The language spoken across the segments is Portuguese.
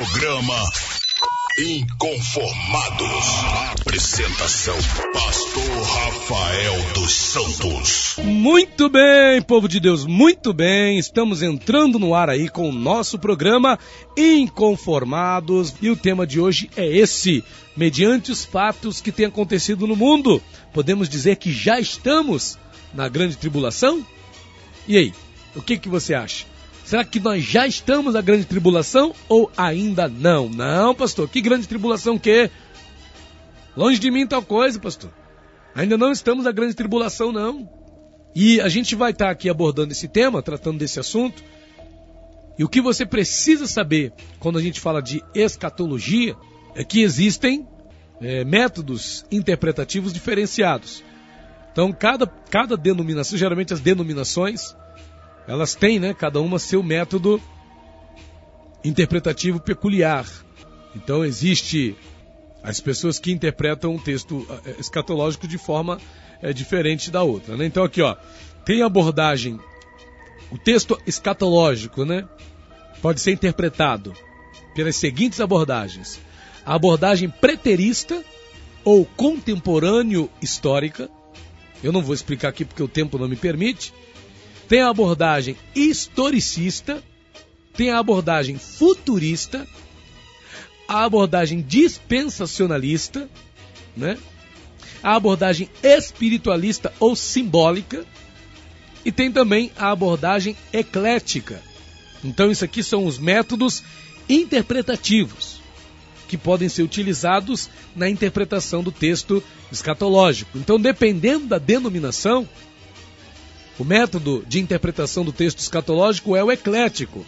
Programa Inconformados. Apresentação: Pastor Rafael dos Santos. Muito bem, povo de Deus, muito bem. Estamos entrando no ar aí com o nosso programa Inconformados e o tema de hoje é esse: mediante os fatos que têm acontecido no mundo, podemos dizer que já estamos na grande tribulação? E aí, o que, que você acha? Será que nós já estamos na grande tribulação ou ainda não? Não, pastor, que grande tribulação que? Longe de mim tal coisa, pastor. Ainda não estamos na grande tribulação, não. E a gente vai estar aqui abordando esse tema, tratando desse assunto. E o que você precisa saber quando a gente fala de escatologia é que existem é, métodos interpretativos diferenciados. Então, cada, cada denominação, geralmente as denominações, elas têm, né, cada uma seu método interpretativo peculiar. Então existe as pessoas que interpretam um texto eh, escatológico de forma é, diferente da outra. Né? Então aqui, ó, tem abordagem, o texto escatológico, né, pode ser interpretado pelas seguintes abordagens: a abordagem preterista ou contemporâneo histórica. Eu não vou explicar aqui porque o tempo não me permite tem a abordagem historicista, tem a abordagem futurista, a abordagem dispensacionalista, né? a abordagem espiritualista ou simbólica, e tem também a abordagem eclética. Então, isso aqui são os métodos interpretativos que podem ser utilizados na interpretação do texto escatológico. Então, dependendo da denominação, o método de interpretação do texto escatológico é o eclético.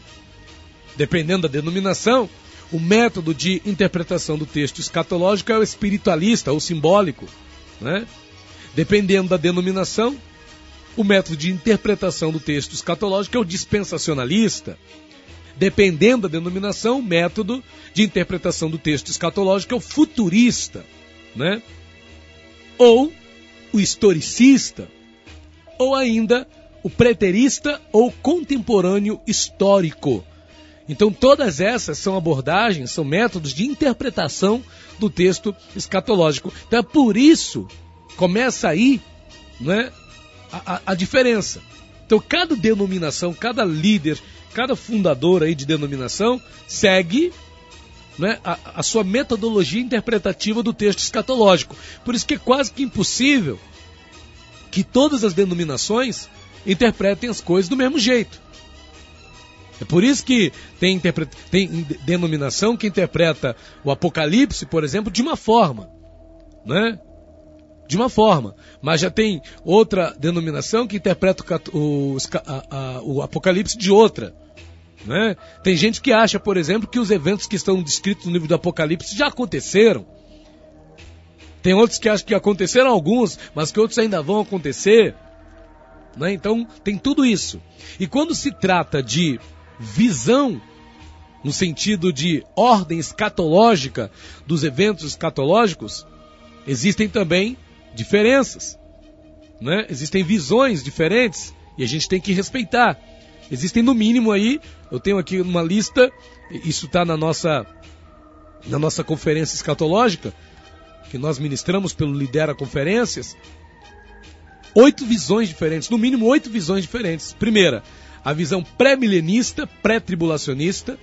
Dependendo da denominação, o método de interpretação do texto escatológico é o espiritualista ou simbólico. Né? Dependendo da denominação, o método de interpretação do texto escatológico é o dispensacionalista. Dependendo da denominação, o método de interpretação do texto escatológico é o futurista, né? Ou o historicista, ou ainda o preterista ou contemporâneo histórico. Então, todas essas são abordagens, são métodos de interpretação do texto escatológico. Então, é por isso começa aí né, a, a, diferença. Então, cada denominação, cada líder, cada fundador aí de denominação segue né, a, a, sua metodologia interpretativa do texto escatológico. Por isso que é quase que impossível que todas as denominações interpretem as coisas do mesmo jeito. É por isso que tem, tem denominação que interpreta o Apocalipse, por exemplo, de uma forma, né? De uma forma. Mas já tem outra denominação que interpreta o, a, a, o Apocalipse de outra. Né? Tem gente que acha, por exemplo, que os eventos que estão descritos no livro do Apocalipse já aconteceram. Tem outros que acham que aconteceram alguns, mas que outros ainda vão acontecer. Né? Então, tem tudo isso. E quando se trata de visão, no sentido de ordem escatológica dos eventos escatológicos, existem também diferenças. Né? Existem visões diferentes e a gente tem que respeitar. Existem no mínimo aí, eu tenho aqui uma lista, isso está na nossa, na nossa conferência escatológica, que nós ministramos pelo Lidera Conferências, oito visões diferentes, no mínimo oito visões diferentes. Primeira, a visão pré-milenista, pré-tribulacionista,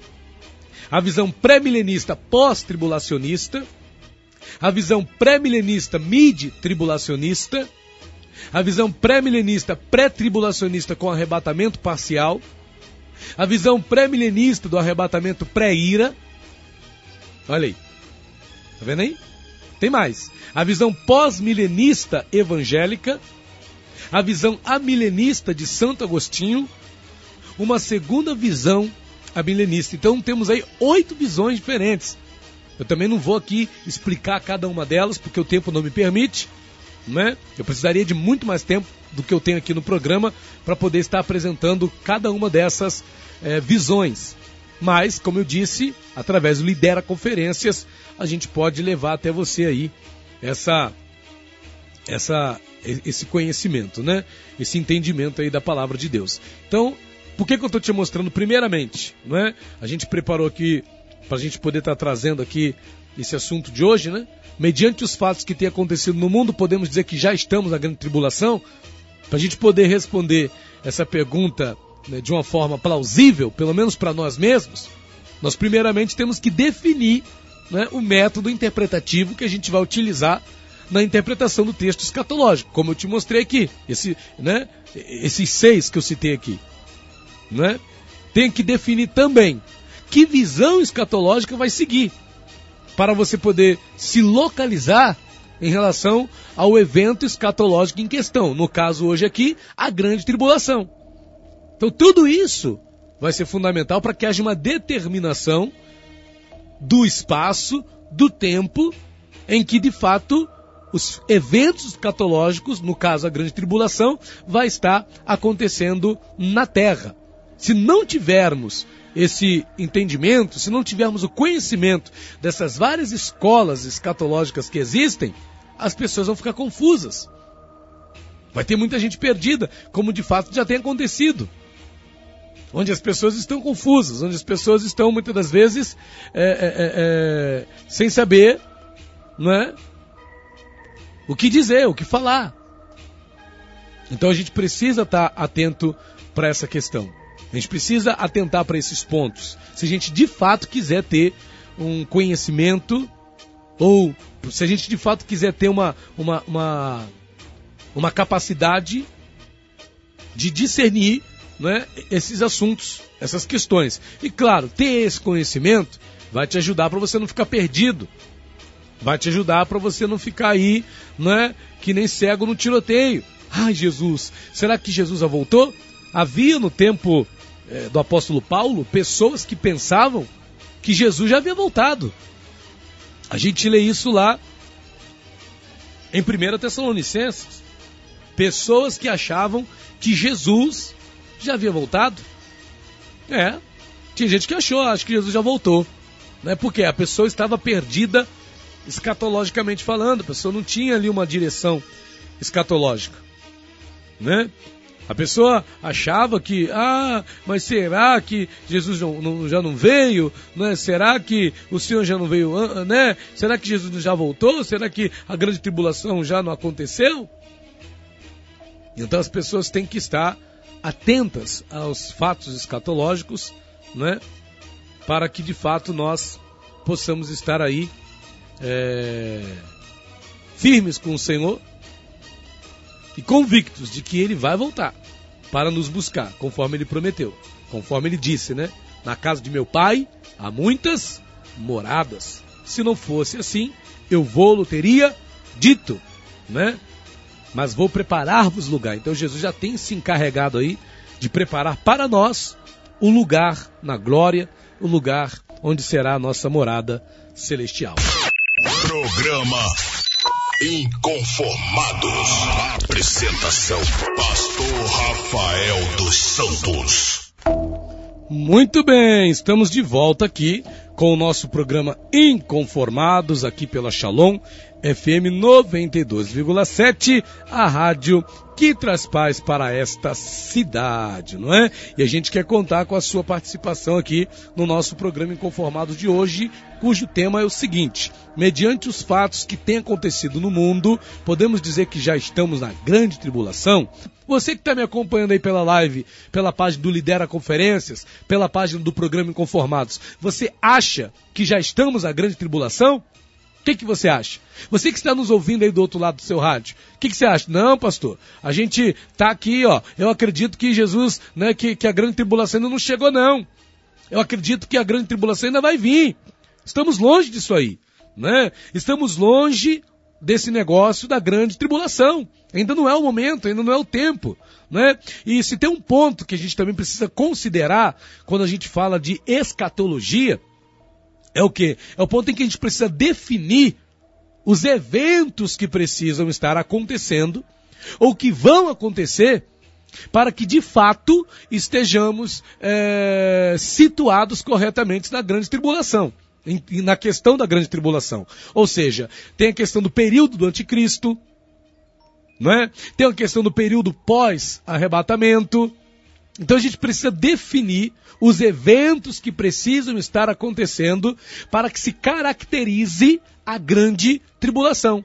a visão pré-milenista pós-tribulacionista, a visão pré-milenista mid-tribulacionista, a visão pré-milenista pré-tribulacionista com arrebatamento parcial, a visão pré-milenista do arrebatamento pré-ira. Olha aí. Tá vendo aí? Tem mais. A visão pós-milenista evangélica, a visão amilenista de Santo Agostinho, uma segunda visão amilenista. Então temos aí oito visões diferentes. Eu também não vou aqui explicar cada uma delas, porque o tempo não me permite. Né? Eu precisaria de muito mais tempo do que eu tenho aqui no programa para poder estar apresentando cada uma dessas é, visões. Mas, como eu disse, através do Lidera Conferências, a gente pode levar até você aí essa, essa, esse conhecimento, né? Esse entendimento aí da palavra de Deus. Então, por que, que eu estou te mostrando primeiramente? Não é? A gente preparou aqui para a gente poder estar tá trazendo aqui esse assunto de hoje, né? Mediante os fatos que têm acontecido no mundo, podemos dizer que já estamos na grande tribulação? Para a gente poder responder essa pergunta né, de uma forma plausível, pelo menos para nós mesmos, nós primeiramente temos que definir né, o método interpretativo que a gente vai utilizar na interpretação do texto escatológico, como eu te mostrei aqui, esse, né, esses seis que eu citei aqui. Né? Tem que definir também que visão escatológica vai seguir, para você poder se localizar em relação ao evento escatológico em questão. No caso hoje aqui, a grande tribulação. Então tudo isso vai ser fundamental para que haja uma determinação do espaço, do tempo em que de fato os eventos escatológicos, no caso a grande tribulação, vai estar acontecendo na Terra. Se não tivermos esse entendimento, se não tivermos o conhecimento dessas várias escolas escatológicas que existem, as pessoas vão ficar confusas. Vai ter muita gente perdida, como de fato já tem acontecido. Onde as pessoas estão confusas, onde as pessoas estão muitas das vezes é, é, é, é sem saber não é, o que dizer, o que falar. Então a gente precisa estar atento para essa questão. A gente precisa atentar para esses pontos. Se a gente de fato quiser ter um conhecimento, ou se a gente de fato quiser ter uma, uma, uma, uma capacidade de discernir né, esses assuntos, essas questões. E claro, ter esse conhecimento vai te ajudar para você não ficar perdido Vai te ajudar para você não ficar aí, né, que nem cego no tiroteio. Ai, Jesus, será que Jesus já voltou? Havia no tempo é, do apóstolo Paulo pessoas que pensavam que Jesus já havia voltado. A gente lê isso lá em 1 Tessalonicenses. Pessoas que achavam que Jesus já havia voltado. É, tinha gente que achou, acho que Jesus já voltou. Né? Porque a pessoa estava perdida escatologicamente falando. A pessoa não tinha ali uma direção escatológica, né? A pessoa achava que, ah, mas será que Jesus não, não, já não veio? Né? Será que o Senhor já não veio? Né? Será que Jesus já voltou? Será que a grande tribulação já não aconteceu? Então as pessoas têm que estar atentas aos fatos escatológicos, né? Para que de fato nós possamos estar aí é, firmes com o Senhor e convictos de que Ele vai voltar para nos buscar, conforme Ele prometeu, conforme Ele disse, né? Na casa de meu Pai há muitas moradas. Se não fosse assim, eu vou, teria dito, né? Mas vou preparar-vos lugar. Então Jesus já tem se encarregado aí de preparar para nós o lugar na glória, o lugar onde será a nossa morada celestial. Programa Inconformados. Apresentação: Pastor Rafael dos Santos. Muito bem, estamos de volta aqui com o nosso programa Inconformados, aqui pela Shalom FM 92,7, a rádio que traz paz para esta cidade, não é? E a gente quer contar com a sua participação aqui no nosso programa Inconformados de hoje, cujo tema é o seguinte: mediante os fatos que têm acontecido no mundo, podemos dizer que já estamos na grande tribulação? Você que está me acompanhando aí pela live, pela página do Lidera Conferências, pela página do programa Inconformados, você acha que já estamos na grande tribulação? O que, que você acha? Você que está nos ouvindo aí do outro lado do seu rádio, o que, que você acha? Não, pastor, a gente está aqui, ó. Eu acredito que Jesus, né, que, que a grande tribulação ainda não chegou, não. Eu acredito que a grande tribulação ainda vai vir. Estamos longe disso aí, né? Estamos longe desse negócio da grande tribulação. Ainda não é o momento, ainda não é o tempo, né? E se tem um ponto que a gente também precisa considerar quando a gente fala de escatologia, é o que? É o ponto em que a gente precisa definir os eventos que precisam estar acontecendo ou que vão acontecer para que de fato estejamos é, situados corretamente na grande tribulação, na questão da grande tribulação. Ou seja, tem a questão do período do anticristo, não é? tem a questão do período pós-arrebatamento, Então a gente precisa definir os eventos que precisam estar acontecendo para que se caracterize a grande tribulação.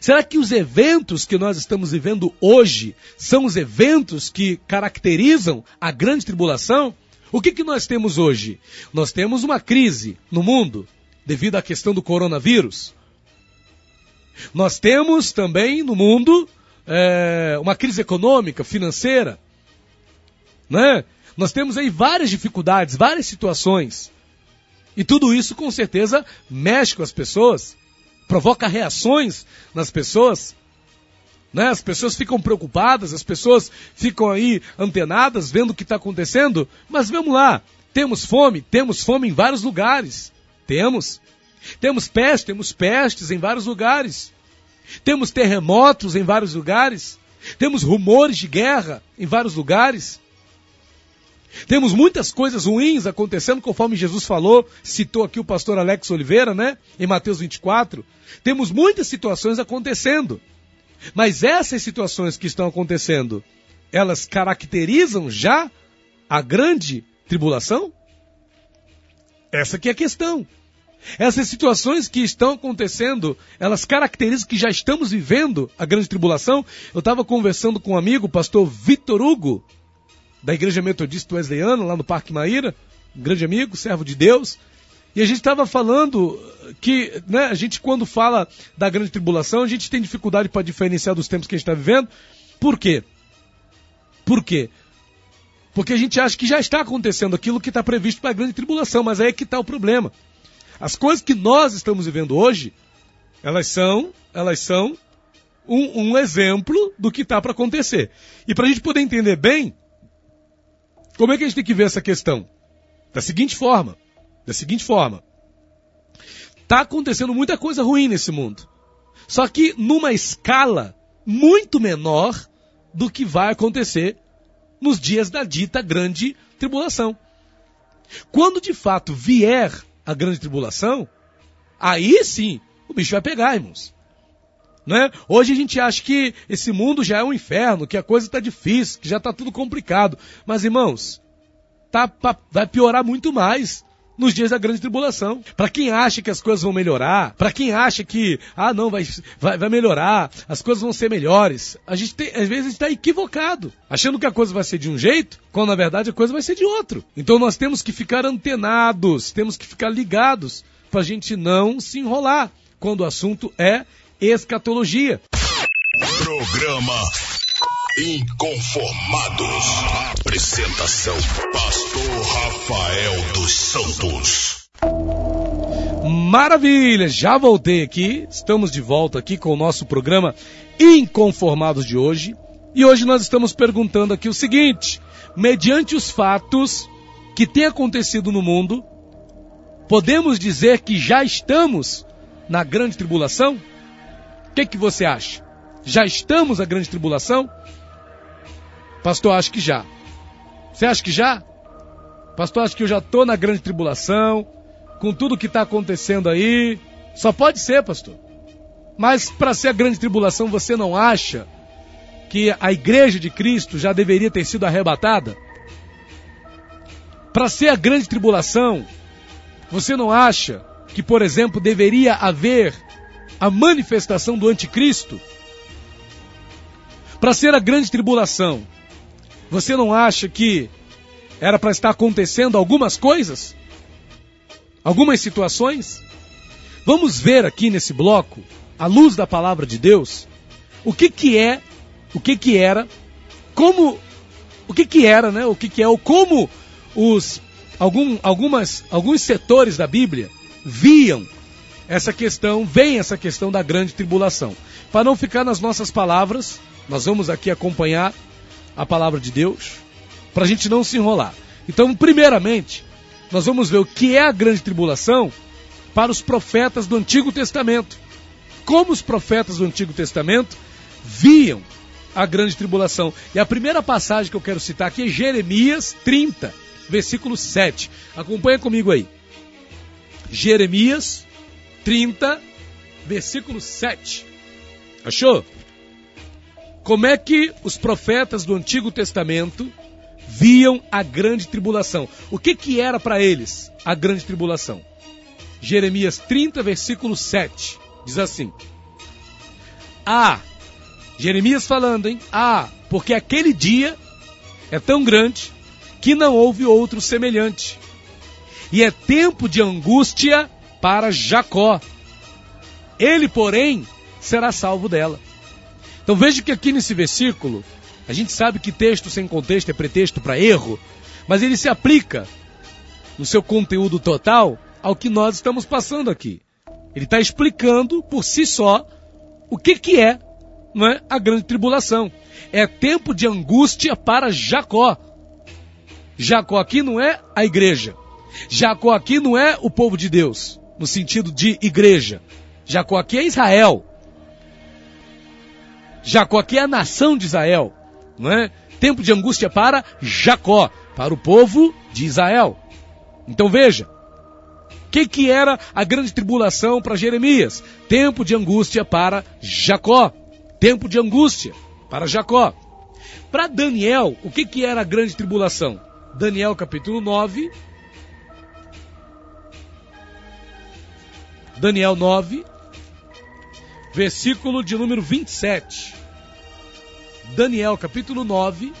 Será que os eventos que nós estamos vivendo hoje são os eventos que caracterizam a grande tribulação? O que, que nós temos hoje? Nós temos uma crise no mundo devido à questão do coronavírus. Nós temos também no mundo é, uma crise econômica, financeira. Né? Nós temos aí várias dificuldades, várias situações. E tudo isso com certeza mexe com as pessoas, provoca reações nas pessoas. Né? As pessoas ficam preocupadas, as pessoas ficam aí antenadas, vendo o que está acontecendo. Mas vamos lá, temos fome, temos fome em vários lugares. Temos. Temos peste, temos pestes em vários lugares. Temos terremotos em vários lugares. Temos rumores de guerra em vários lugares. Temos muitas coisas ruins acontecendo, conforme Jesus falou, citou aqui o pastor Alex Oliveira, né? Em Mateus 24. Temos muitas situações acontecendo. Mas essas situações que estão acontecendo, elas caracterizam já a grande tribulação? Essa que é a questão. Essas situações que estão acontecendo, elas caracterizam que já estamos vivendo a grande tribulação. Eu estava conversando com um amigo, o pastor Vitor Hugo, da Igreja Metodista Wesleyana, lá no Parque Maíra, um grande amigo, servo de Deus. E a gente estava falando que, né, a gente quando fala da grande tribulação, a gente tem dificuldade para diferenciar dos tempos que a gente está vivendo. Por quê? Por quê? Porque a gente acha que já está acontecendo aquilo que está previsto para a grande tribulação, mas aí é que está o problema. As coisas que nós estamos vivendo hoje, elas são, elas são um, um exemplo do que está para acontecer. E para a gente poder entender bem, como é que a gente tem que ver essa questão? Da seguinte forma, da seguinte forma. Está acontecendo muita coisa ruim nesse mundo. Só que numa escala muito menor do que vai acontecer nos dias da dita grande tribulação. Quando de fato vier a grande tribulação, aí sim o bicho vai pegar, irmãos. Né? Hoje a gente acha que esse mundo já é um inferno, que a coisa está difícil, que já está tudo complicado. Mas, irmãos, tá, vai piorar muito mais nos dias da grande tribulação. Para quem acha que as coisas vão melhorar, para quem acha que, ah, não, vai, vai, vai, melhorar, as coisas vão ser melhores, a gente tem, às vezes está equivocado, achando que a coisa vai ser de um jeito, quando na verdade a coisa vai ser de outro. Então nós temos que ficar antenados, temos que ficar ligados, para a gente não se enrolar, quando o assunto é escatologia. Programa Inconformados. Apresentação: Pastor Rafael dos Santos. Maravilha, já voltei aqui. Estamos de volta aqui com o nosso programa Inconformados de hoje. E hoje nós estamos perguntando aqui o seguinte: mediante os fatos que têm acontecido no mundo, podemos dizer que já estamos na grande tribulação? O que, que você acha? Já estamos na grande tribulação? Pastor, acho que já. Você acha que já? Pastor, acho que eu já estou na grande tribulação, com tudo que está acontecendo aí. Só pode ser, pastor. Mas para ser a grande tribulação, você não acha que a igreja de Cristo já deveria ter sido arrebatada? Para ser a grande tribulação, você não acha que, por exemplo, deveria haver a manifestação do anticristo? Para ser a grande tribulação, você não acha que era para estar acontecendo algumas coisas? Algumas situações? Vamos ver aqui nesse bloco, à luz da palavra de Deus, o que que é, o que que era, como, o que que era, né? O que que é, ou como os algum, algumas, alguns setores da Bíblia viam essa questão, veem essa questão da grande tribulação. Para não ficar nas nossas palavras, nós vamos aqui acompanhar a palavra de Deus, para a gente não se enrolar. Então, primeiramente, nós vamos ver o que é a grande tribulação para os profetas do Antigo Testamento. Como os profetas do Antigo Testamento viam a grande tribulação. E a primeira passagem que eu quero citar aqui é Jeremias 30, versículo 7. Acompanha comigo aí. Jeremias 30, versículo 7. Achou? Como é que os profetas do Antigo Testamento viam a grande tribulação. O que que era para eles a grande tribulação? Jeremias 30, versículo 7, diz assim: Ah, Jeremias falando, hein? Ah, porque aquele dia é tão grande que não houve outro semelhante. E é tempo de angústia para Jacó. Ele, porém, será salvo dela. Então veja que aqui nesse versículo, a gente sabe que texto sem contexto é pretexto para erro, mas ele se aplica no seu conteúdo total ao que nós estamos passando aqui. Ele está explicando por si só o que, que é, não é a grande tribulação. É tempo de angústia para Jacó. Jacó aqui não é a igreja. Jacó aqui não é o povo de Deus, no sentido de igreja. Jacó aqui é Israel. Jacó aqui é a nação de Israel, não é? Tempo de angústia para Jacó, para o povo de Israel. Então veja, o que, que era a grande tribulação para Jeremias? Tempo de angústia para Jacó. Tempo de angústia para Jacó. Para Daniel, o que, que era a grande tribulação? Daniel capítulo 9. Daniel 9, versículo de número 27. Daniel capítulo 9.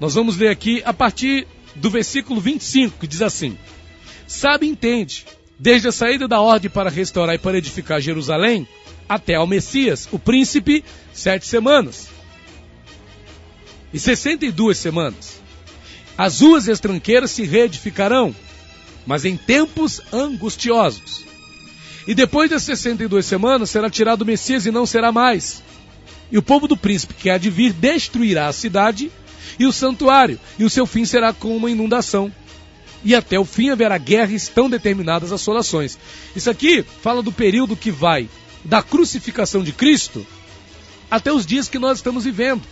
Nós vamos ler aqui a partir do versículo 25, que diz assim: Sabe entende, desde a saída da ordem para restaurar e para edificar Jerusalém, até ao Messias, o príncipe, sete semanas. E sessenta e duas semanas. As ruas e as tranqueiras se reedificarão, mas em tempos angustiosos. E depois das sessenta e duas semanas será tirado o Messias e não será mais. E o povo do príncipe que há de vir destruirá a cidade e o santuário, e o seu fim será como uma inundação. E até o fim haverá guerra e estão determinadas assolações. Isso aqui fala do período que vai da crucificação de Cristo até os dias que nós estamos vivendo.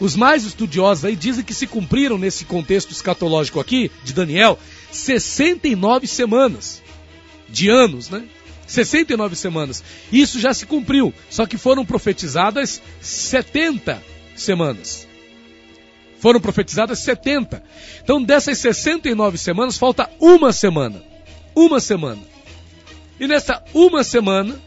Os mais estudiosos aí dizem que se cumpriram nesse contexto escatológico aqui, de Daniel, 69 semanas de anos, né? 69 semanas. Isso já se cumpriu, só que foram profetizadas 70 semanas. Foram profetizadas 70. Então, dessas 69 semanas, falta uma semana. Uma semana. E nessa uma semana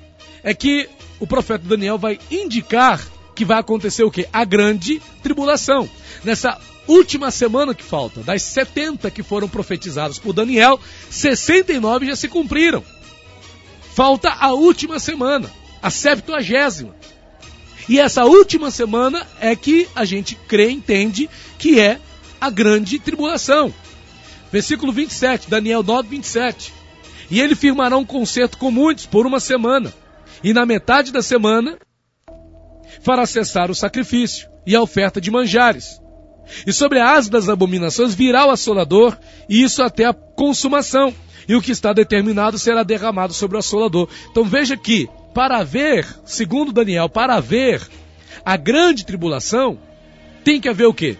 é que o profeta Daniel vai indicar que vai acontecer o quê? A grande tribulação. Nessa última semana que falta, das 70 que foram profetizadas por Daniel, 69 já se cumpriram. Falta a última semana, a septuagésima. E essa última semana é que a gente crê, entende que é a grande tribulação. Versículo 27, Daniel 9, 27. E ele firmará um concerto com muitos por uma semana. E na metade da semana fará cessar o sacrifício e a oferta de manjares. E sobre a asa das abominações virá o assolador, e isso até a consumação. E o que está determinado será derramado sobre o assolador. Então veja que para haver, segundo Daniel, para haver a grande tribulação, tem que haver o quê?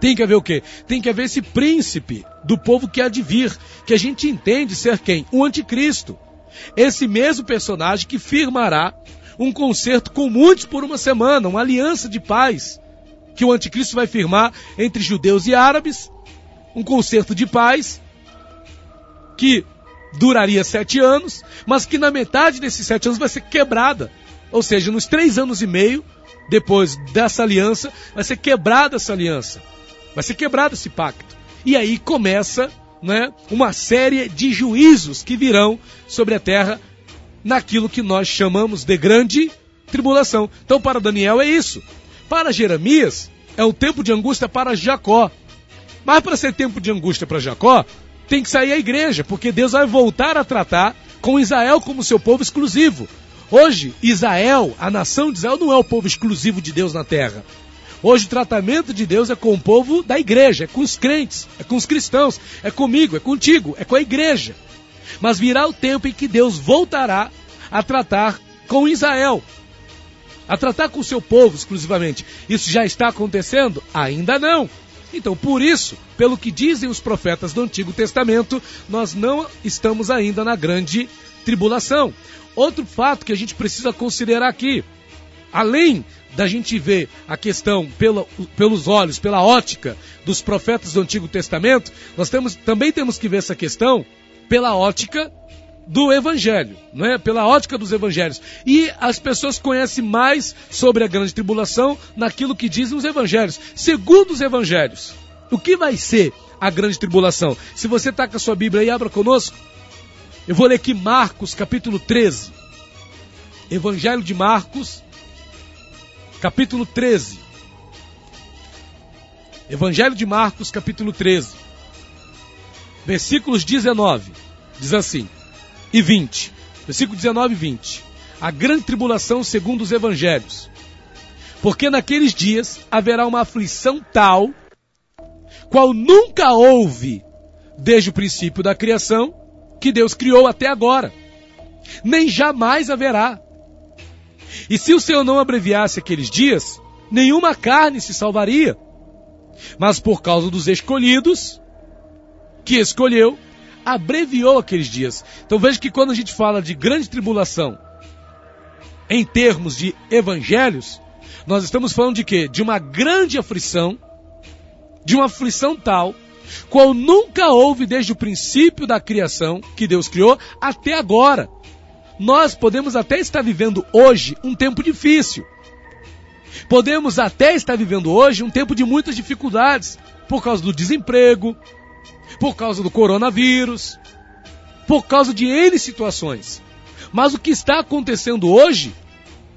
Tem que haver o quê? Tem que haver esse príncipe do povo que há de vir, que a gente entende ser quem? O anticristo. Esse mesmo personagem que firmará um concerto com muitos por uma semana, uma aliança de paz, que o anticristo vai firmar entre judeus e árabes, um concerto de paz, que duraria sete anos, mas que na metade desses sete anos vai ser quebrada. Ou seja, nos três anos e meio, depois dessa aliança, vai ser quebrada essa aliança. Vai ser quebrado esse pacto. E aí começa né, uma série de juízos que virão sobre a terra naquilo que nós chamamos de grande tribulação. Então, para Daniel é isso. Para Jeremias, é o tempo de angústia para Jacó. Mas para ser tempo de angústia para Jacó, tem que sair a igreja, porque Deus vai voltar a tratar com Israel como seu povo exclusivo. Hoje, Israel, a nação de Israel, não é o povo exclusivo de Deus na terra. Hoje o tratamento de Deus é com o povo da igreja, é com os crentes, é com os cristãos, é comigo, é contigo, é com a igreja. Mas virá o tempo em que Deus voltará a tratar com Israel, a tratar com o seu povo exclusivamente. Isso já está acontecendo? Ainda não. Então, por isso, pelo que dizem os profetas do Antigo Testamento, nós não estamos ainda na grande tribulação. Outro fato que a gente precisa considerar aqui: além da gente ver a questão pela, pelos olhos, pela ótica dos profetas do Antigo Testamento, nós temos, também temos que ver essa questão pela ótica do Evangelho, não é? Pela ótica dos Evangelhos. E as pessoas conhecem mais sobre a grande tribulação naquilo que dizem os Evangelhos. Segundo os Evangelhos, o que vai ser a grande tribulação? Se você está com a sua Bíblia aí, abra conosco. Eu vou ler aqui Marcos, capítulo 13. Evangelho de Marcos, capítulo 13. Evangelho de Marcos, capítulo 13. Versículos 19. Diz assim: e 20. Versículo 19 e 20. A grande tribulação segundo os evangelhos. Porque naqueles dias haverá uma aflição tal, qual nunca houve desde o princípio da criação, que Deus criou até agora. Nem jamais haverá. E se o Senhor não abreviasse aqueles dias, nenhuma carne se salvaria. Mas por causa dos escolhidos, que escolheu, abreviou aqueles dias. Então veja que quando a gente fala de grande tribulação, em termos de evangelhos, nós estamos falando de quê? De uma grande aflição, de uma aflição tal, qual nunca houve desde o princípio da criação que Deus criou até agora. Nós podemos até estar vivendo hoje um tempo difícil. Podemos até estar vivendo hoje um tempo de muitas dificuldades, por causa do desemprego, por causa do coronavírus, por causa de N situações. Mas o que está acontecendo hoje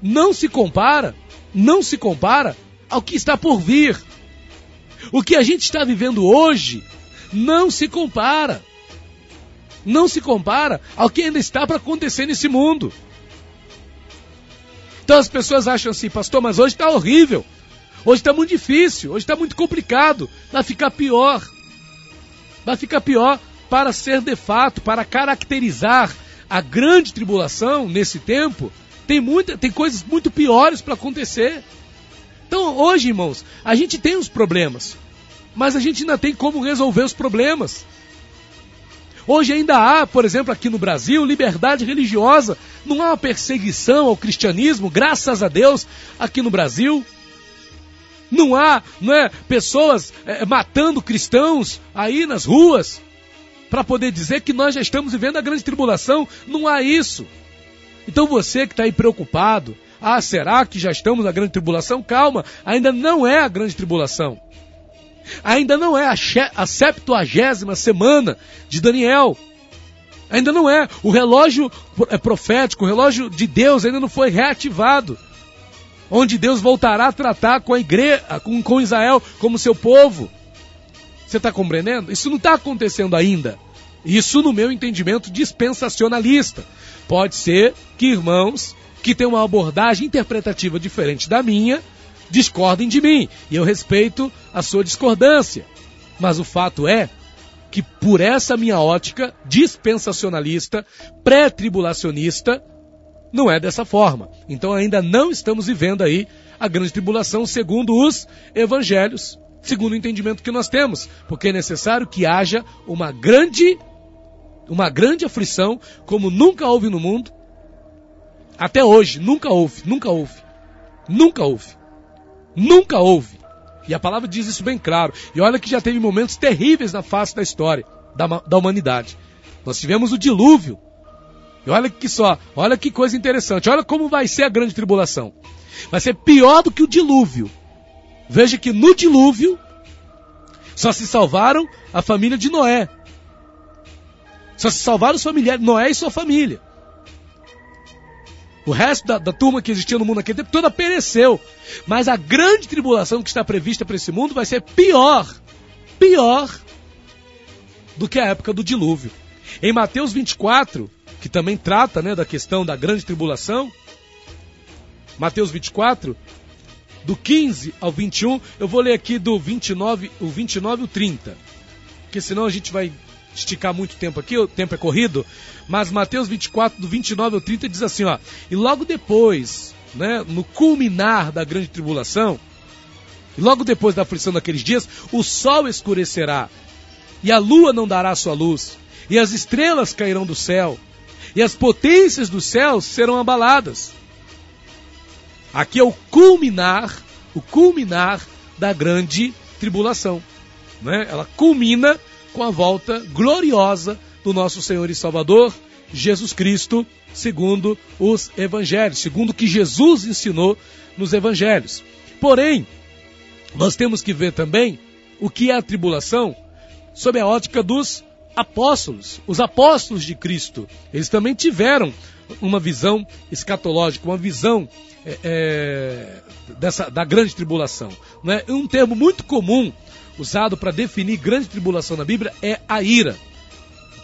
não se compara, não se compara ao que está por vir. O que a gente está vivendo hoje não se compara. Não se compara ao que ainda está para acontecer nesse mundo. Então as pessoas acham assim, pastor, mas hoje está horrível. Hoje está muito difícil, hoje está muito complicado, vai ficar pior vai ficar pior para ser de fato, para caracterizar a grande tribulação nesse tempo. Tem, muita, tem coisas muito piores para acontecer. Então, hoje, irmãos, a gente tem os problemas, mas a gente ainda tem como resolver os problemas. Hoje ainda há, por exemplo, aqui no Brasil, liberdade religiosa. Não há uma perseguição ao cristianismo, graças a Deus, aqui no Brasil. Não há não é, pessoas é, matando cristãos aí nas ruas para poder dizer que nós já estamos vivendo a grande tribulação. Não há isso. Então você que está aí preocupado, ah, será que já estamos na grande tribulação? Calma, ainda não é a grande tribulação. Ainda não é a, septuagésima semana de Daniel. Ainda não é. O relógio é profético, o relógio de Deus ainda não foi reativado onde Deus voltará a tratar com a igreja, com, com Israel como seu povo. Você está compreendendo? Isso não está acontecendo ainda. Isso no meu entendimento dispensacionalista. Pode ser que irmãos que têm uma abordagem interpretativa diferente da minha discordem de mim. E eu respeito a sua discordância. Mas o fato é que por essa minha ótica dispensacionalista, pré-tribulacionista, não é dessa forma. Então ainda não estamos vivendo aí a grande tribulação segundo os evangelhos, segundo o entendimento que nós temos, porque é necessário que haja uma grande uma grande aflição como nunca houve no mundo. Até hoje, nunca houve, nunca houve. Nunca houve. Nunca houve. E a palavra diz isso bem claro. E olha que já teve momentos terríveis na face da história da, da humanidade. Nós tivemos o dilúvio, e olha que só, olha que coisa interessante. Olha como vai ser a grande tribulação. Vai ser pior do que o dilúvio. Veja que no dilúvio só se salvaram a família de Noé. Só se salvaram os familiares, Noé e sua família. O resto da, da, turma que existia no mundo naquele tempo toda pereceu. Mas a grande tribulação que está prevista para esse mundo vai ser pior, pior do que a época do dilúvio. Em Mateus 24, que também trata né, da questão da grande tribulação. Mateus 24, do 15 ao 21, eu vou ler aqui do 29, o 29 e o 30, porque senão a gente vai esticar muito tempo aqui, o tempo é corrido, mas Mateus 24, do 29 ao 30 diz assim, ó, e logo depois, né, no culminar da grande tribulação, e logo depois da aflição daqueles dias, o sol escurecerá, e a lua não dará sua luz, e as estrelas cairão do céu, e as potências dos céus serão abaladas. Aqui é o culminar, o culminar da grande tribulação. Né? Ela culmina com a volta gloriosa do nosso Senhor e Salvador, Jesus Cristo, segundo os evangelhos, segundo o que Jesus ensinou nos evangelhos. Porém, nós temos que ver também o que é a tribulação sob a ótica dos apóstolos, os apóstolos de Cristo. Eles também tiveram uma visão escatológica, uma visão é, é, dessa, da grande tribulação. Né? Um termo muito comum usado para definir grande tribulação na Bíblia é a ira.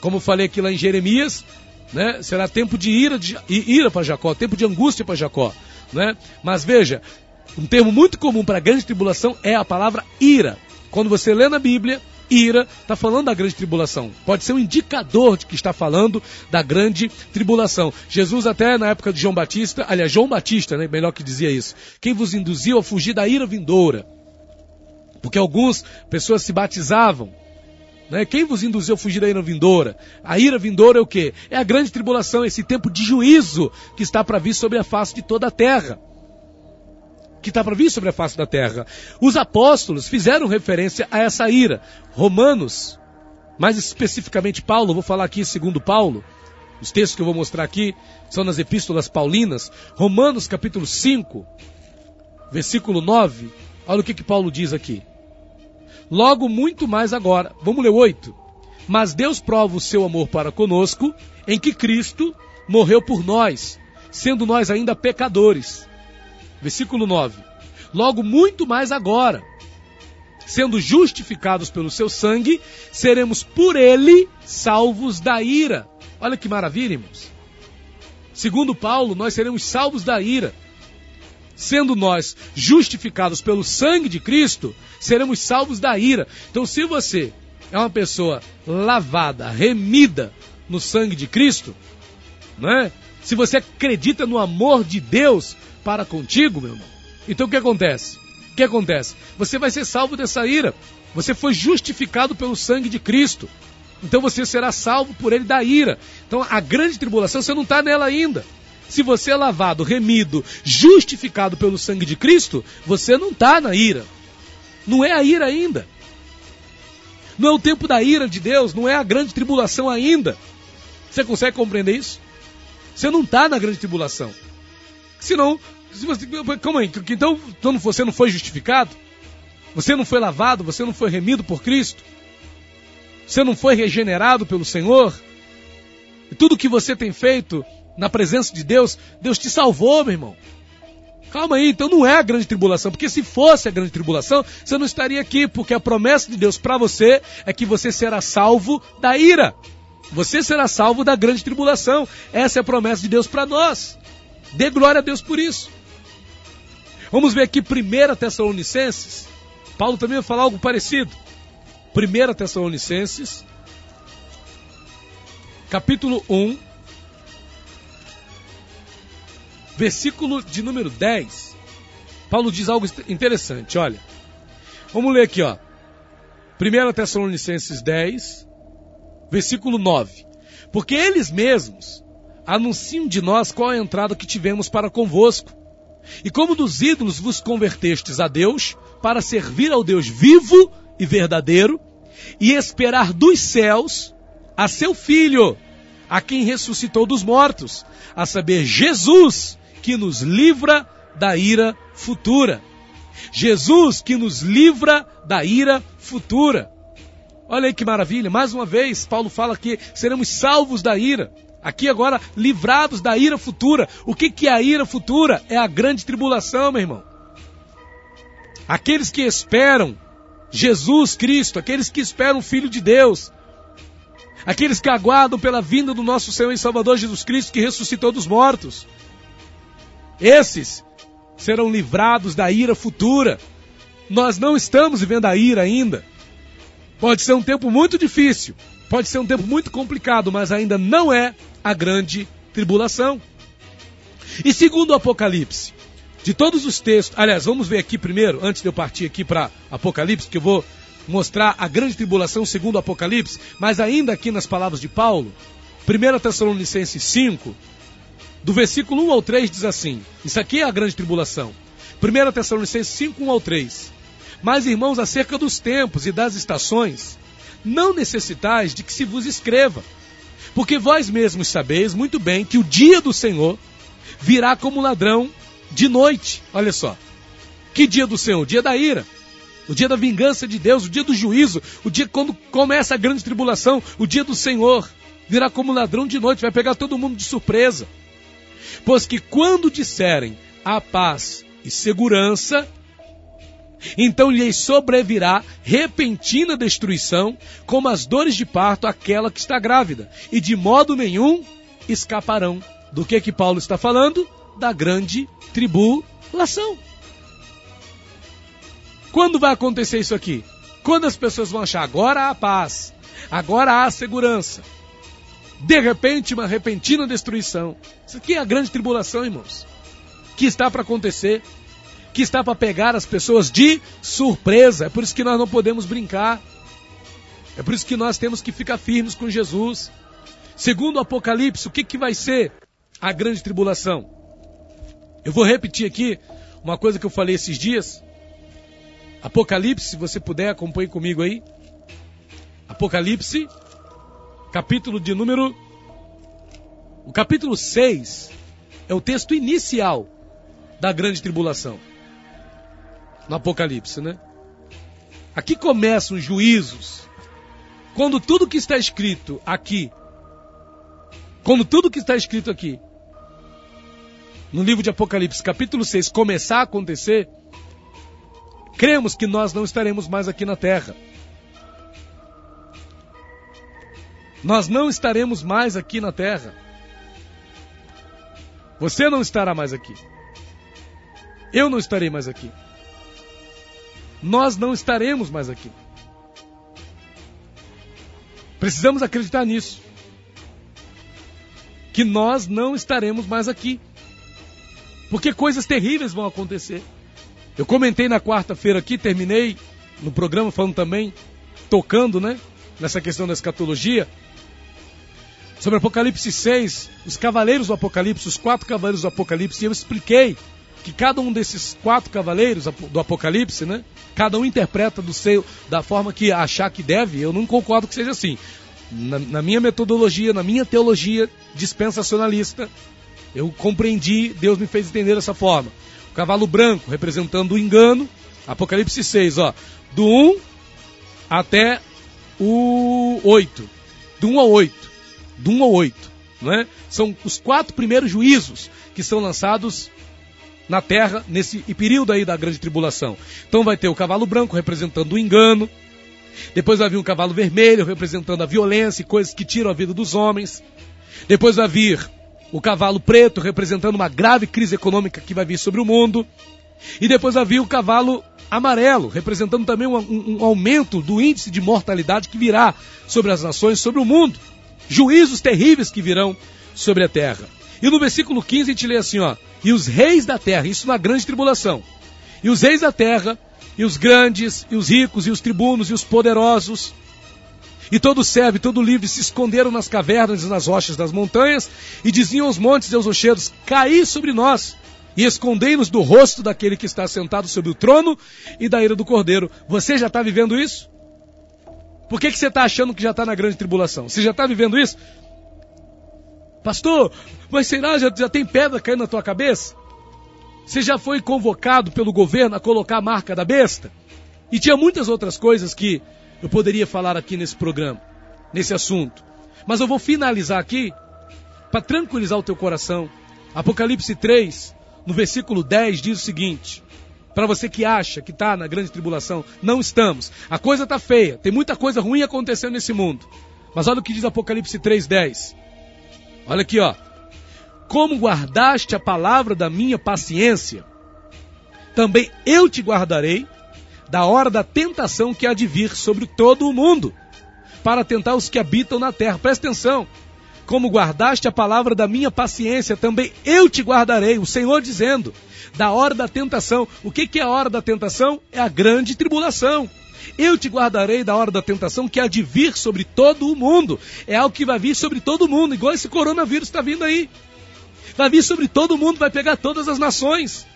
Como eu falei aqui lá em Jeremias, né? será tempo de ira, de, ira para Jacó, tempo de angústia para Jacó. Né? Mas veja, um termo muito comum para grande tribulação é a palavra ira. Quando você lê na Bíblia, ira está falando da grande tribulação. Pode ser um indicador de que está falando da grande tribulação. Jesus até na época de João Batista, aliás, João Batista, né, melhor que dizia isso. Quem vos induziu a fugir da ira vindoura? Porque algumas pessoas se batizavam. Né? Quem vos induziu a fugir da ira vindoura? A ira vindoura é o quê? É a grande tribulação, esse tempo de juízo que está para vir sobre a face de toda a terra que está para vir sobre a face da terra. Os apóstolos fizeram referência a essa ira. Romanos, mais especificamente Paulo, vou falar aqui segundo Paulo, os textos que eu vou mostrar aqui são nas epístolas paulinas. Romanos capítulo 5, versículo 9. Olha o que, que Paulo diz aqui. Logo muito mais agora. Vamos ler 8. Mas Deus prova o seu amor para conosco em que Cristo morreu por nós, sendo nós ainda pecadores. Versículo 9. Logo, muito mais agora, sendo justificados pelo seu sangue, seremos por ele salvos da ira. Olha que maravilha, irmãos. Segundo Paulo, nós seremos salvos da ira. Sendo nós justificados pelo sangue de Cristo, seremos salvos da ira. Então, se você é uma pessoa lavada, remida no sangue de Cristo, né? se você acredita no amor de Deus, para contigo, meu irmão. Então o que acontece? O que acontece? Você vai ser salvo dessa ira. Você foi justificado pelo sangue de Cristo. Então você será salvo por ele da ira. Então a grande tribulação, você não está nela ainda. Se você é lavado, remido, justificado pelo sangue de Cristo, você não está na ira. Não é a ira ainda. Não é o tempo da ira de Deus, não é a grande tribulação ainda. Você consegue compreender isso? Você não está na grande tribulação. Senão, se calma aí, então, então você não foi justificado? Você não foi lavado? Você não foi remido por Cristo? Você não foi regenerado pelo Senhor? E tudo que você tem feito na presença de Deus, Deus te salvou, meu irmão. Calma aí, então não é a grande tribulação, porque se fosse a grande tribulação, você não estaria aqui, porque a promessa de Deus para você é que você será salvo da ira. Você será salvo da grande tribulação. Essa é a promessa de Deus para nós. Dê glória a Deus por isso. Vamos ver aqui 1 Tessalonicenses. Paulo também vai falar algo parecido. 1 Tessalonicenses, capítulo 1, versículo de número 10. Paulo diz algo interessante, olha. Vamos ler aqui, ó. 1 Tessalonicenses 10, versículo 9. Porque eles mesmos anunciam de nós qual a entrada que tivemos para convosco. E como dos ídolos vos convertestes a Deus, para servir ao Deus vivo e verdadeiro, e esperar dos céus a seu Filho, a quem ressuscitou dos mortos, a saber, Jesus, que nos livra da ira futura. Jesus que nos livra da ira futura. Olha aí que maravilha, mais uma vez, Paulo fala que seremos salvos da ira. Aqui agora, livrados da ira futura. O que, que é a ira futura? É a grande tribulação, meu irmão. Aqueles que esperam Jesus Cristo, aqueles que esperam o Filho de Deus, aqueles que aguardam pela vinda do nosso Senhor e Salvador Jesus Cristo, que ressuscitou dos mortos. Esses serão livrados da ira futura. Nós não estamos vivendo a ira ainda. Pode ser um tempo muito difícil, pode ser um tempo muito complicado, mas ainda não é a grande tribulação. E segundo o Apocalipse, de todos os textos, aliás, vamos ver aqui primeiro, antes de eu partir aqui para Apocalipse, que eu vou mostrar a grande tribulação segundo o Apocalipse, mas ainda aqui nas palavras de Paulo, 1 Tessalonicenses 5, do versículo 1 ao 3 diz assim: Isso aqui é a grande tribulação. 1 Tessalonicenses 5, 1 ao 3. Mas, irmãos, acerca dos tempos e das estações, não necessitais de que se vos escreva, porque vós mesmos sabeis muito bem que o dia do Senhor virá como ladrão de noite. Olha só. Que dia do Senhor? O dia da ira. O dia da vingança de Deus, o dia do juízo, o dia quando começa a grande tribulação, o dia do Senhor virá como ladrão de noite, vai pegar todo mundo de surpresa. Pois que quando disserem a paz e segurança, então lhes sobrevirá repentina destruição, como as dores de parto aquela que está grávida, e de modo nenhum escaparão. Do que que Paulo está falando? Da grande tribulação. Quando vai acontecer isso aqui? Quando as pessoas vão achar agora há paz, agora há segurança. De repente, uma repentina destruição. Isso aqui é a grande tribulação, irmãos. Que está para acontecer. Que está para pegar as pessoas de surpresa. É por isso que nós não podemos brincar. É por isso que nós temos que ficar firmes com Jesus. Segundo o Apocalipse, o que, que vai ser a grande tribulação? Eu vou repetir aqui uma coisa que eu falei esses dias. Apocalipse, se você puder, acompanhe comigo aí. Apocalipse, capítulo de número. O capítulo 6 é o texto inicial da grande tribulação. No Apocalipse, né? Aqui começam os juízos. Quando tudo que está escrito aqui, quando tudo que está escrito aqui, no livro de Apocalipse, capítulo 6, começar a acontecer, cremos que nós não estaremos mais aqui na terra. Nós não estaremos mais aqui na terra. Você não estará mais aqui. Eu não estarei mais aqui. Nós não estaremos mais aqui. Precisamos acreditar nisso. Que nós não estaremos mais aqui. Porque coisas terríveis vão acontecer. Eu comentei na quarta-feira aqui, terminei no programa falando também, tocando, né? Nessa questão da escatologia. Sobre Apocalipse 6, os cavaleiros do Apocalipse, os quatro cavaleiros do Apocalipse, e eu expliquei que cada um desses quatro cavaleiros do Apocalipse, né? Cada um interpreta do seu, da forma que achar que deve. Eu não concordo que seja assim. Na, na minha metodologia, na minha teologia dispensacionalista, eu compreendi, Deus me fez entender dessa forma. O cavalo branco representando o engano, Apocalipse 6, ó, do 1 até o 8. Do 1 ao 8. Do 1 ao 8. Não é? São os quatro primeiros juízos que são lançados na terra nesse período aí da grande tribulação. Então vai ter o cavalo branco representando o engano, depois vai vir o cavalo vermelho representando a violência e coisas que tiram a vida dos homens. Depois vai vir o cavalo preto representando uma grave crise econômica que vai vir sobre o mundo. E depois havia o cavalo amarelo, representando também um, um, um, aumento do índice de mortalidade que virá sobre as nações, sobre o mundo. Juízos terríveis que virão sobre a terra. E no versículo 15 a gente lê assim, ó, e os reis da terra, isso na grande tribulação. E os reis da terra, e os grandes, e os ricos, e os tribunos, e os poderosos, e todo servo e todo livre se esconderam nas cavernas e nas rochas das montanhas e diziam aos montes e aos rochedos: Caí sobre nós e escondei-nos do rosto daquele que está sentado sobre o trono e da ira do cordeiro. Você já está vivendo isso? Por que, que você está achando que já está na grande tribulação? Você já está vivendo isso? Pastor, mas será já, já tem pedra caindo na tua cabeça? Você já foi convocado pelo governo a colocar a marca da besta? E tinha muitas outras coisas que eu poderia falar aqui nesse programa, nesse assunto. Mas eu vou finalizar aqui para tranquilizar o teu coração. Apocalipse 3, no versículo 10, diz o seguinte: para você que acha que está na grande tribulação, não estamos. A coisa está feia, tem muita coisa ruim acontecendo nesse mundo. Mas olha o que diz Apocalipse 3:10. Olha aqui, ó. Como guardaste a palavra da minha paciência, também eu te guardarei da hora da tentação que há de vir sobre todo o mundo, para tentar os que habitam na terra. Presta atenção. Como guardaste a palavra da minha paciência, também eu te guardarei. O Senhor dizendo, da hora da tentação. O que, que é a hora da tentação? É a grande tribulação. Eu te guardarei da hora da tentação que há de vir sobre todo o mundo. É algo que vai vir sobre todo o mundo, igual esse coronavírus está vindo aí. vai vir sobre todo mundo, vai pegar todas as nações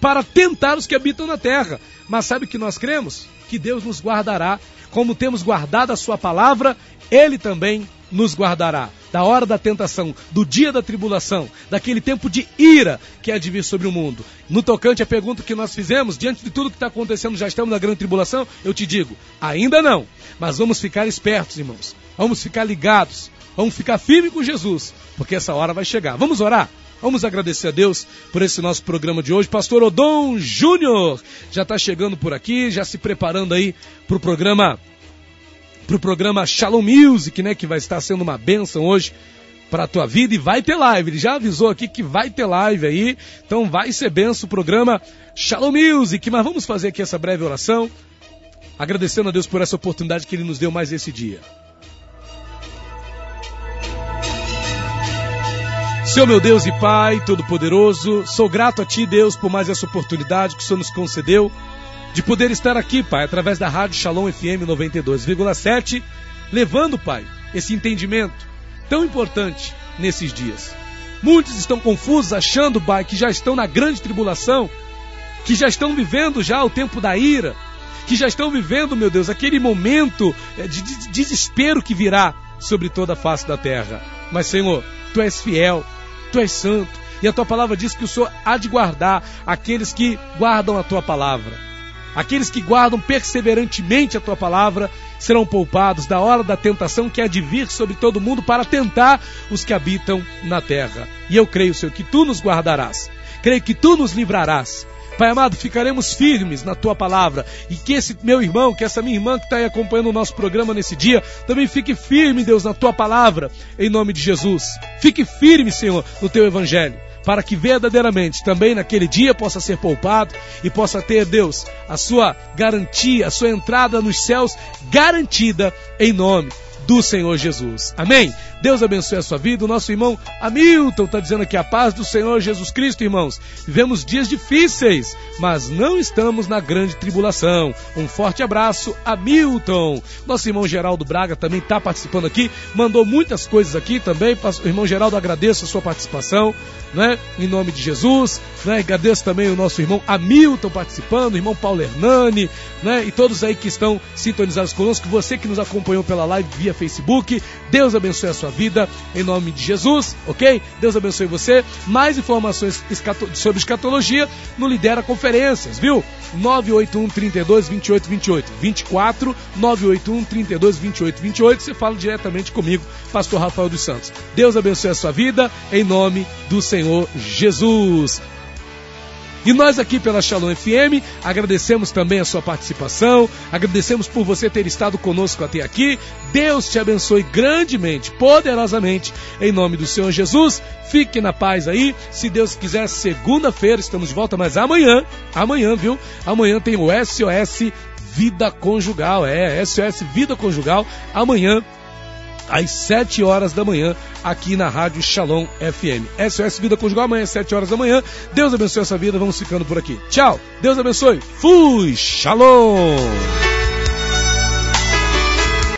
para tentar os que habitam na terra. Mas sabe o que nós cremos? Que Deus nos guardará, como temos guardado a Sua palavra, Ele também nos guardará. Da hora da tentação, do dia da tribulação, daquele tempo de ira que há de vir sobre o mundo. No tocante à pergunta que nós fizemos, diante de tudo que está acontecendo, já estamos na grande tribulação? Eu te digo, ainda não. Mas vamos ficar espertos, irmãos. Vamos ficar ligados. Vamos ficar firmes com Jesus, porque essa hora vai chegar. Vamos orar? Vamos agradecer a Deus por esse nosso programa de hoje. Pastor Odon Júnior já está chegando por aqui, já se preparando aí para o programa para o programa Shalom Music, né, que vai estar sendo uma benção hoje para a tua vida e vai ter live. Ele já avisou aqui que vai ter live aí, então vai ser benção o programa Shalom Music. Mas vamos fazer aqui essa breve oração, agradecendo a Deus por essa oportunidade que Ele nos deu mais esse dia. Senhor meu Deus e Pai Todo-Poderoso, sou grato a Ti, Deus, por mais essa oportunidade que o Senhor nos concedeu de poder estar aqui, Pai, através da Rádio Shalom FM 92,7, levando, Pai, esse entendimento tão importante nesses dias. Muitos estão confusos, achando, Pai, que já estão na grande tribulação, que já estão vivendo já o tempo da ira, que já estão vivendo, meu Deus, aquele momento eh, de desespero que virá sobre toda a face da terra. Mas, Senhor, Tu és fiel, Tu és santo, e a Tua palavra diz que o Senhor há de guardar aqueles que guardam a Tua palavra. Aqueles que guardam perseverantemente a tua palavra serão poupados da hora da tentação que há de vir sobre todo mundo para tentar os que habitam na terra. E eu creio, Senhor, que tu nos guardarás. Creio que tu nos livrarás. Pai amado, ficaremos firmes na tua palavra e que esse meu irmão, que essa minha irmã que está aí acompanhando o nosso programa nesse dia, também fique firme, Deus, na tua palavra, em nome de Jesus. Fique firme, Senhor, no teu evangelho para que verdadeiramente também naquele dia possa ser poupado e possa ter, Deus, a sua garantia, a sua entrada nos céus garantida em nome do Senhor Jesus. Amém? Deus abençoe a sua vida. O nosso irmão Hamilton está dizendo aqui a paz do Senhor Jesus Cristo, irmãos. Vivemos dias difíceis, mas não estamos na grande tribulação. Um forte abraço, Hamilton. Nosso irmão Geraldo Braga também está participando aqui, mandou muitas coisas aqui também. O irmão Geraldo, agradeço a sua participação, né? Em nome de Jesus, né? Agradeço também o nosso irmão Hamilton participando, o irmão Paulo Hernani, né? E todos aí que estão sintonizados conosco, você que nos acompanhou pela live via Facebook, Deus abençoe a sua vida, em nome de Jesus, ok? Deus abençoe você. Mais informações sobre escatologia no Lidera Conferências, viu? 981 32 28 28 24 981 32 28 28 você fala diretamente comigo, pastor Rafael dos Santos. Deus abençoe a sua vida em nome do Senhor Jesus. E nós aqui pela Shalom FM agradecemos também a sua participação, agradecemos por você ter estado conosco até aqui. Deus te abençoe grandemente, poderosamente, em nome do Senhor Jesus. Fique na paz aí. Se Deus quiser, segunda-feira estamos de volta, mas amanhã, amanhã, viu? Amanhã tem o SOS Vida Conjugal, é, SOS Vida Conjugal. Amanhã às 7 horas da manhã, aqui na Rádio Shalom FM. SOS Vida Conjugal, amanhã às 7 horas da manhã. Deus abençoe essa vida, vamos ficando por aqui. Tchau, Deus abençoe. Fui, Shalom!